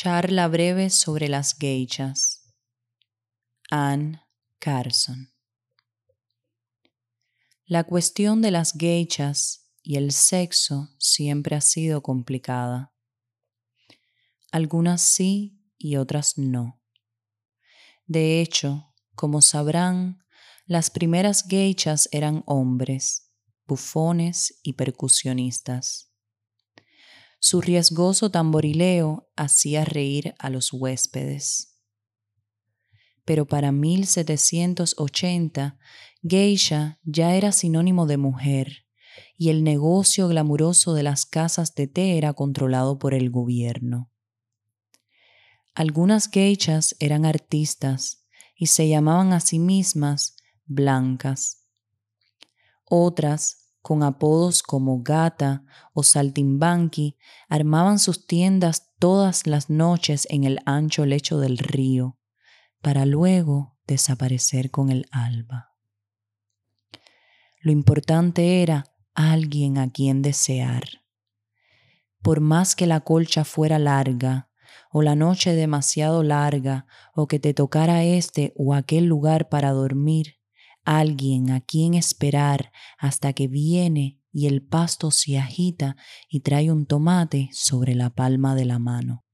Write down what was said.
Charla breve sobre las geishas. Anne Carson. La cuestión de las geishas y el sexo siempre ha sido complicada. Algunas sí y otras no. De hecho, como sabrán, las primeras geishas eran hombres, bufones y percusionistas. Su riesgoso tamborileo hacía reír a los huéspedes. Pero para 1780, geisha ya era sinónimo de mujer y el negocio glamuroso de las casas de té era controlado por el gobierno. Algunas geishas eran artistas y se llamaban a sí mismas blancas. Otras con apodos como Gata o Saltimbanqui, armaban sus tiendas todas las noches en el ancho lecho del río, para luego desaparecer con el alba. Lo importante era alguien a quien desear. Por más que la colcha fuera larga, o la noche demasiado larga, o que te tocara este o aquel lugar para dormir, alguien a quien esperar hasta que viene y el pasto se agita y trae un tomate sobre la palma de la mano.